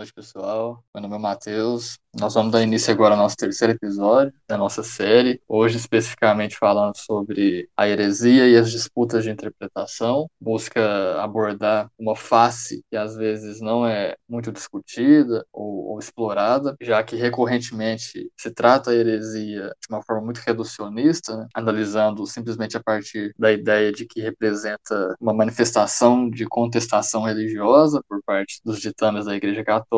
noite, pessoal. Meu nome é Matheus. Nós vamos dar início agora ao nosso terceiro episódio da nossa série. Hoje, especificamente, falando sobre a heresia e as disputas de interpretação. Busca abordar uma face que às vezes não é muito discutida ou, ou explorada, já que recorrentemente se trata a heresia de uma forma muito reducionista, né? analisando simplesmente a partir da ideia de que representa uma manifestação de contestação religiosa por parte dos ditames da Igreja Católica,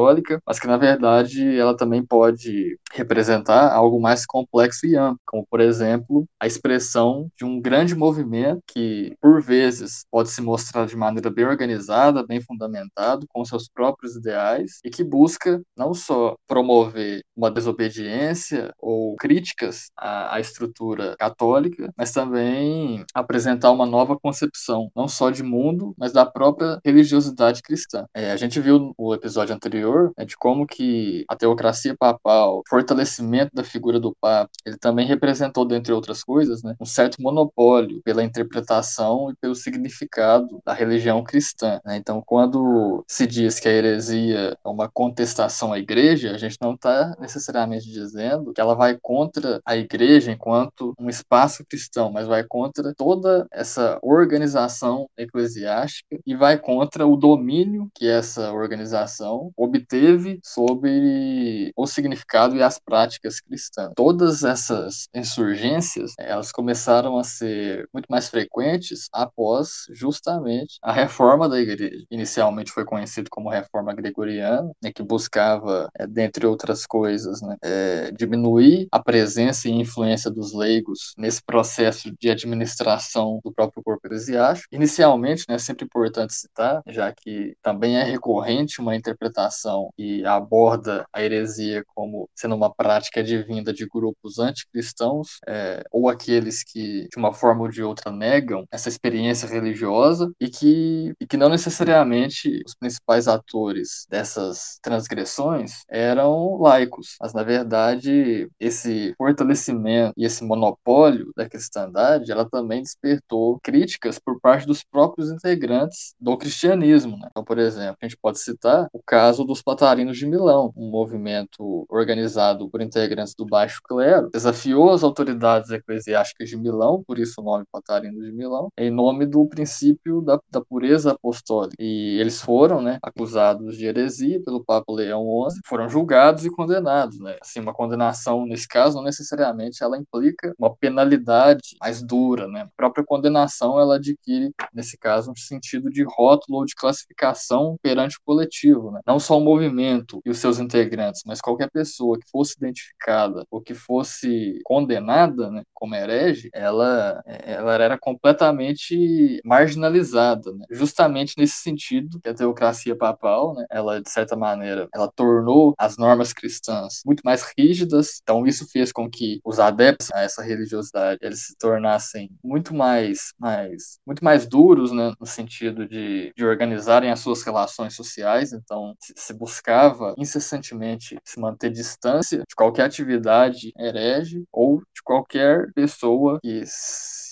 mas que na verdade ela também pode representar algo mais complexo e amplo, como por exemplo a expressão de um grande movimento que por vezes pode se mostrar de maneira bem organizada, bem fundamentado, com seus próprios ideais e que busca não só promover uma desobediência ou críticas à, à estrutura católica, mas também apresentar uma nova concepção, não só de mundo, mas da própria religiosidade cristã. É, a gente viu no episódio anterior né, de como que a teocracia papal, fortalecimento da figura do Papa, ele também representou, dentre outras coisas, né, um certo monopólio pela interpretação e pelo significado da religião cristã. Né? Então, quando se diz que a heresia é uma contestação à igreja, a gente não está necessariamente dizendo que ela vai contra a igreja enquanto um espaço cristão, mas vai contra toda essa organização eclesiástica e vai contra o domínio que essa organização obteve sobre o significado e as práticas cristãs. Todas essas insurgências, elas começaram a ser muito mais frequentes após justamente a reforma da igreja. Inicialmente foi conhecido como reforma gregoriana, né, que buscava, é, dentre outras coisas, né, é, diminuir a presença e influência dos leigos nesse processo de administração do próprio corpo eclesiástico. Inicialmente, né, é sempre importante citar, já que também é recorrente uma interpretação que aborda a heresia como sendo uma prática divinda de grupos anticristãos é, ou aqueles que, de uma forma ou de outra, negam essa experiência religiosa e que, e que não necessariamente os principais atores dessas transgressões eram laicos, mas na verdade esse fortalecimento e esse monopólio da cristandade ela também despertou críticas por parte dos próprios integrantes do cristianismo. Né? Então, por exemplo, a gente pode citar o caso dos Patarinos de Milão, um movimento organizado por integrantes do baixo clero, desafiou as autoridades eclesiásticas de Milão, por isso o nome Patarinos de Milão, em nome do princípio da, da pureza apostólica. E eles foram né, acusados de heresia pelo Papa Leão XI, foram julgados e condenados. Né? Assim, uma condenação, nesse caso, não necessariamente ela implica uma penalidade mais dura. Né? A própria condenação ela adquire, nesse caso, um sentido de rótulo ou de classificação perante o coletivo. Né? Não só movimento e os seus integrantes, mas qualquer pessoa que fosse identificada ou que fosse condenada né, como herege, ela, ela era completamente marginalizada. Né? Justamente nesse sentido que a teocracia papal, né, ela, de certa maneira, ela tornou as normas cristãs muito mais rígidas, então isso fez com que os adeptos a essa religiosidade eles se tornassem muito mais, mais muito mais duros, né, no sentido de, de organizarem as suas relações sociais, então se, se buscava incessantemente se manter distância de qualquer atividade herege ou de qualquer pessoa que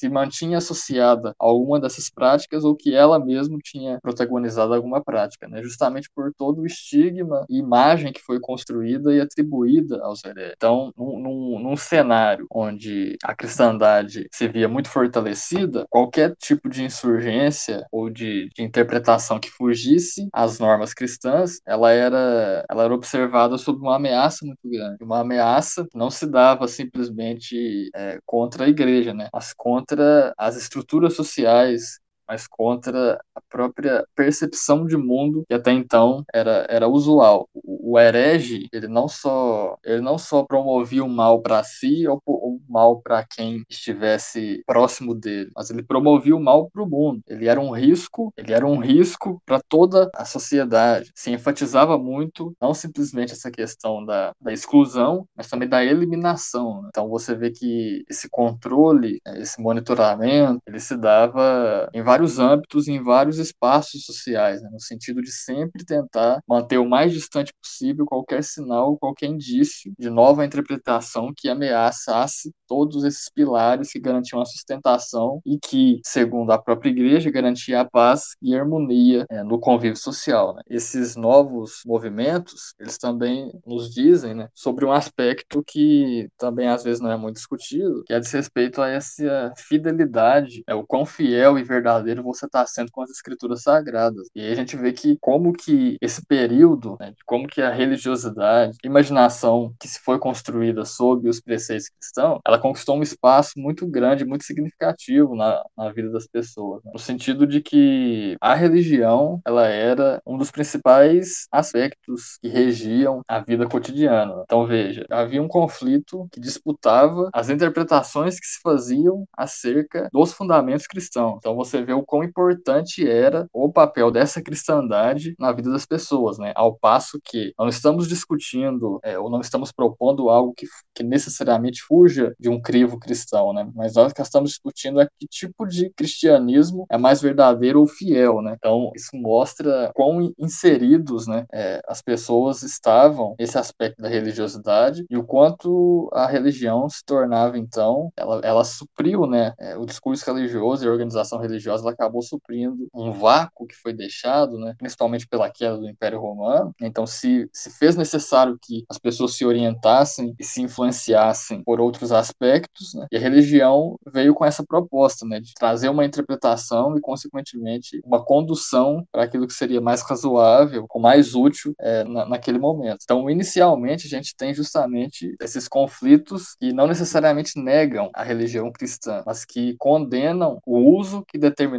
se mantinha associada a alguma dessas práticas ou que ela mesma tinha protagonizado alguma prática, né? justamente por todo o estigma e imagem que foi construída e atribuída aos hereges. Então, num, num, cenário onde a cristandade se via muito fortalecida, qualquer tipo de insurgência ou de, de interpretação que fugisse às normas cristãs, ela era, ela era observada sob uma ameaça muito grande. Uma ameaça não se dava simplesmente é, contra a igreja, né? mas contra as estruturas sociais mas contra a própria percepção de mundo que até então era, era usual. O, herege, ele não só ele não só promovia o mal para si ou o mal para quem estivesse próximo dele, mas ele promovia o mal para o mundo. Ele era um risco, ele era um risco para toda a sociedade. Se enfatizava muito não simplesmente essa questão da, da exclusão, mas também da eliminação. Né? Então você vê que esse controle, esse monitoramento, ele se dava em vários vários âmbitos, em vários espaços sociais, né? no sentido de sempre tentar manter o mais distante possível qualquer sinal, qualquer indício de nova interpretação que ameaçasse todos esses pilares que garantiam a sustentação e que, segundo a própria igreja, garantia a paz e a harmonia é, no convívio social. Né? Esses novos movimentos, eles também nos dizem né, sobre um aspecto que também às vezes não é muito discutido, que é diz respeito a essa fidelidade, é, o quão fiel e verdadeiro você está sendo com as escrituras sagradas. E aí a gente vê que como que esse período, né, como que a religiosidade, imaginação que se foi construída sob os preceitos cristãos, ela conquistou um espaço muito grande, muito significativo na, na vida das pessoas, né? no sentido de que a religião ela era um dos principais aspectos que regiam a vida cotidiana. Então veja, havia um conflito que disputava as interpretações que se faziam acerca dos fundamentos cristãos. Então você vê o quão importante era o papel dessa cristandade na vida das pessoas, né? Ao passo que não estamos discutindo é, ou não estamos propondo algo que, que necessariamente fuja de um crivo cristão, né? Mas nós que estamos discutindo é que tipo de cristianismo é mais verdadeiro ou fiel, né? Então isso mostra quão inseridos, né, é, as pessoas estavam nesse aspecto da religiosidade e o quanto a religião se tornava então, ela, ela supriu, né, é, o discurso religioso e a organização religiosa, ela acabou suprindo um vácuo que foi deixado, né, principalmente pela queda do Império Romano. Então se se fez necessário que as pessoas se orientassem e se influenciassem por outros aspectos, né? e a religião veio com essa proposta, né, de trazer uma interpretação e, consequentemente, uma condução para aquilo que seria mais razoável, com mais útil é, na, naquele momento. Então, inicialmente, a gente tem justamente esses conflitos que não necessariamente negam a religião cristã, mas que condenam o uso que determinados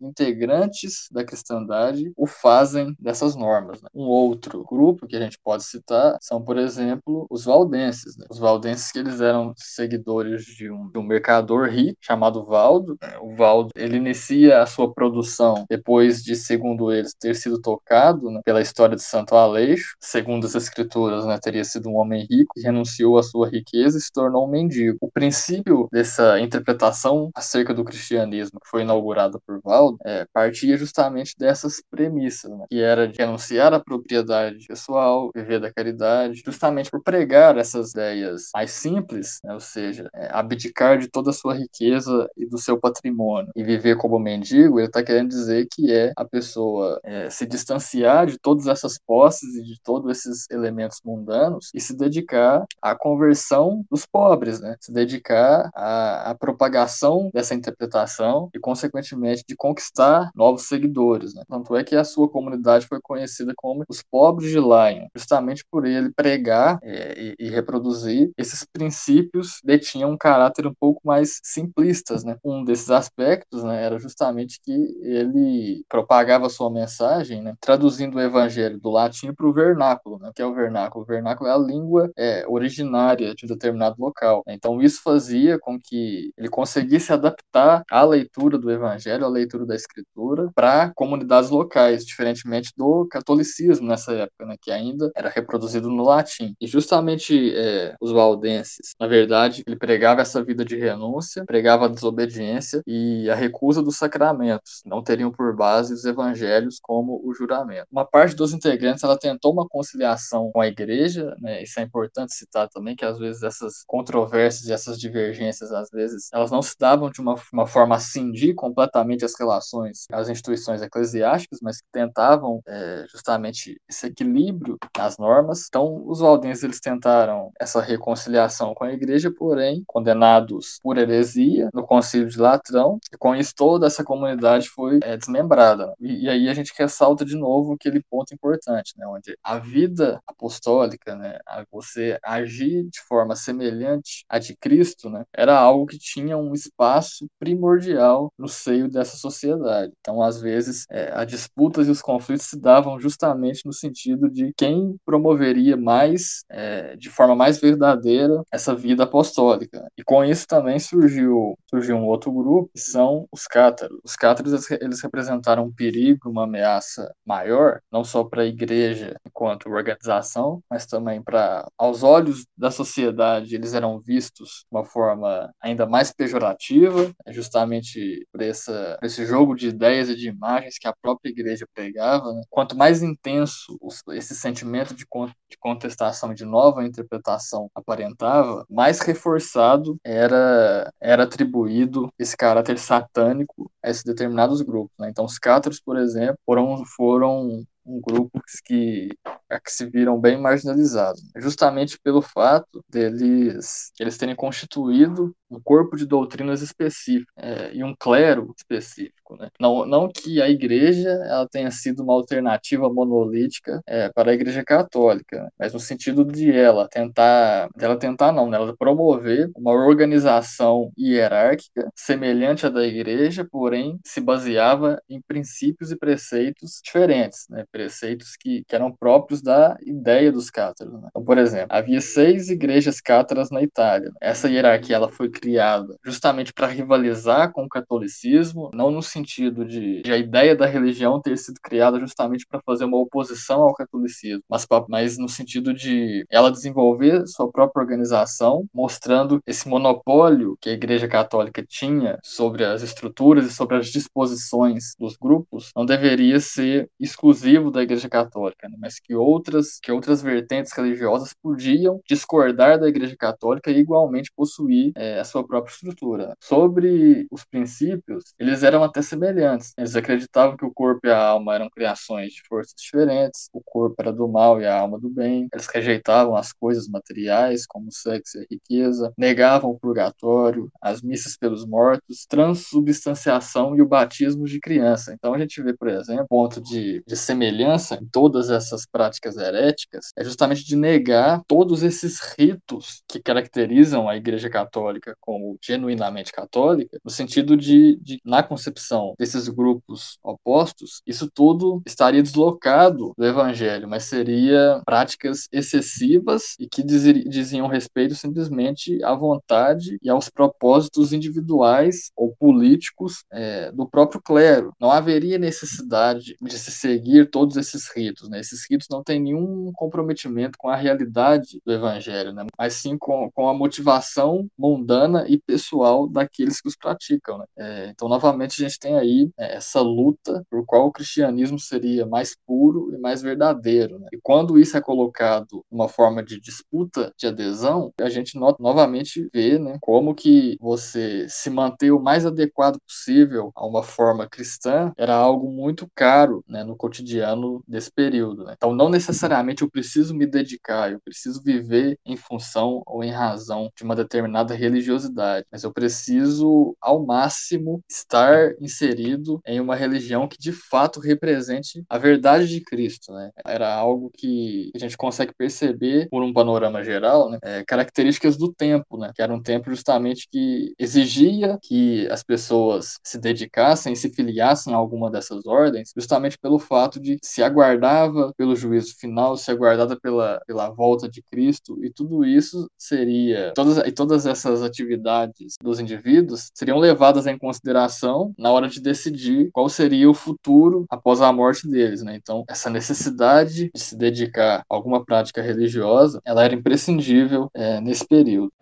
integrantes da cristandade o fazem dessas normas. Né? Um outro grupo que a gente pode citar são, por exemplo, os valdenses. Né? Os valdenses que eles eram seguidores de um, de um mercador rico chamado Valdo. Né? O Valdo ele inicia a sua produção depois de, segundo eles, ter sido tocado né, pela história de Santo Aleixo. Segundo as escrituras, né, teria sido um homem rico que renunciou à sua riqueza e se tornou um mendigo. O princípio dessa interpretação acerca do cristianismo que foi inaugurada por Valdo é, partia justamente dessas premissas, né, que era de renunciar à propriedade pessoal, viver da caridade, justamente por pregar essas ideias mais simples, né? ou seja, é, abdicar de toda a sua riqueza e do seu patrimônio e viver como mendigo, ele está querendo dizer que é a pessoa é, se distanciar de todas essas posses e de todos esses elementos mundanos e se dedicar à conversão dos pobres, né? se dedicar à, à propagação dessa interpretação e, consequentemente, de conquistar novos seguidores. Né? Tanto é que a sua comunidade foi conhecida como os pobres de Lion, justamente por ele pregar é, e, e, reproduzir esses princípios detinham um caráter um pouco mais simplistas, né? Um desses aspectos, né, era justamente que ele propagava sua mensagem, né, traduzindo o evangelho do latim para o vernáculo, né? Que é o vernáculo? O vernáculo é a língua é, originária de um determinado local. Então isso fazia com que ele conseguisse adaptar a leitura do evangelho, a leitura da escritura para comunidades locais, diferentemente do catolicismo nessa época, né, que ainda era reproduzido no latim. E justamente é, os valdenses, na verdade, ele pregava essa vida de renúncia, pregava a desobediência e a recusa dos sacramentos. Não teriam por base os evangelhos como o juramento. Uma parte dos integrantes ela tentou uma conciliação com a igreja, né, isso é importante citar também, que às vezes essas controvérsias e essas divergências, às vezes, elas não se davam de uma, uma forma a cindir completamente as relações às instituições eclesiásticas, mas que tentavam é, justamente esse equilíbrio nas normas. Então, os valdenses eles tentaram essa reconciliação com a igreja, porém condenados por heresia no concílio de Latrão, e com isso toda essa comunidade foi é, desmembrada. E, e, aí a gente ressalta de novo aquele ponto importante, né, onde a vida apostólica, né, você agir de forma semelhante à de Cristo, né, era algo que tinha um espaço primordial no seio dessa sociedade. Então, às vezes, é, as disputas e os conflitos se davam justamente no sentido de quem promoveria mais, é, de forma mais verdadeira, essa vida apostólica. E com isso também surgiu, surgiu um outro grupo, que são os cátaros. Os cátaros, eles, representaram um perigo, uma ameaça maior, não só para a igreja enquanto organização, mas também para, aos olhos da sociedade, eles eram vistos de uma forma ainda mais pejorativa, justamente por esse essa, esse jogo de ideias e de imagens que a própria igreja pregava, né? quanto mais intenso esse sentimento de, de contestação de nova interpretação aparentava, mais reforçado era, era atribuído esse caráter satânico a esses determinados grupos. Né? Então, os cátaros, por exemplo, foram, foram um grupo que, que se viram bem marginalizados, justamente pelo fato deles eles terem constituído um corpo de doutrinas específico é, e um clero específico. Né? Não, não que a igreja ela tenha sido uma alternativa monolítica é, para a igreja católica, né? mas no sentido de ela tentar, dela tentar não, né? ela promover uma organização hierárquica semelhante à da igreja, porém se baseava em princípios e preceitos diferentes, né? preceitos que, que eram próprios da ideia dos cátaros. Né? Então, por exemplo, havia seis igrejas cátaras na Itália. Essa hierarquia ela foi criada justamente para rivalizar com o catolicismo, não no sentido de, de, a ideia da religião ter sido criada justamente para fazer uma oposição ao catolicismo, mas, mas no sentido de ela desenvolver sua própria organização, mostrando esse monopólio que a Igreja Católica tinha sobre as estruturas e sobre as disposições dos grupos, não deveria ser exclusivo da Igreja Católica, né? mas que outras, que outras vertentes religiosas podiam discordar da Igreja Católica e igualmente possuir é, sua própria estrutura. Sobre os princípios, eles eram até semelhantes. Eles acreditavam que o corpo e a alma eram criações de forças diferentes, o corpo era do mal e a alma do bem. Eles rejeitavam as coisas materiais, como sexo e a riqueza, negavam o purgatório, as missas pelos mortos, transubstanciação e o batismo de criança. Então a gente vê, por exemplo, ponto de, de semelhança em todas essas práticas heréticas é justamente de negar todos esses ritos que caracterizam a Igreja Católica como genuinamente católica, no sentido de, de, na concepção desses grupos opostos, isso tudo estaria deslocado do evangelho, mas seria práticas excessivas e que diziam respeito simplesmente à vontade e aos propósitos individuais ou políticos é, do próprio clero. Não haveria necessidade de se seguir todos esses ritos, né? Esses ritos não têm nenhum comprometimento com a realidade do evangelho, né? Mas sim com, com a motivação mundana e pessoal daqueles que os praticam. Né? É, então, novamente, a gente tem aí é, essa luta por qual o cristianismo seria mais puro e mais verdadeiro. Né? E quando isso é colocado uma forma de disputa de adesão, a gente no novamente vê né, como que você se manter o mais adequado possível a uma forma cristã era algo muito caro né, no cotidiano desse período. Né? Então, não necessariamente eu preciso me dedicar, eu preciso viver em função ou em razão de uma determinada religiosidade mas eu preciso, ao máximo, estar inserido em uma religião que de fato represente a verdade de Cristo. Né? Era algo que a gente consegue perceber por um panorama geral, né? é, características do tempo, né? que era um tempo justamente que exigia que as pessoas se dedicassem, se filiassem a alguma dessas ordens, justamente pelo fato de se aguardava pelo juízo final, se aguardava pela, pela volta de Cristo, e tudo isso seria, todas, e todas essas atividades atividades dos indivíduos seriam levadas em consideração na hora de decidir qual seria o futuro após a morte deles, né? Então, essa necessidade de se dedicar a alguma prática religiosa, ela era imprescindível é, nesse período.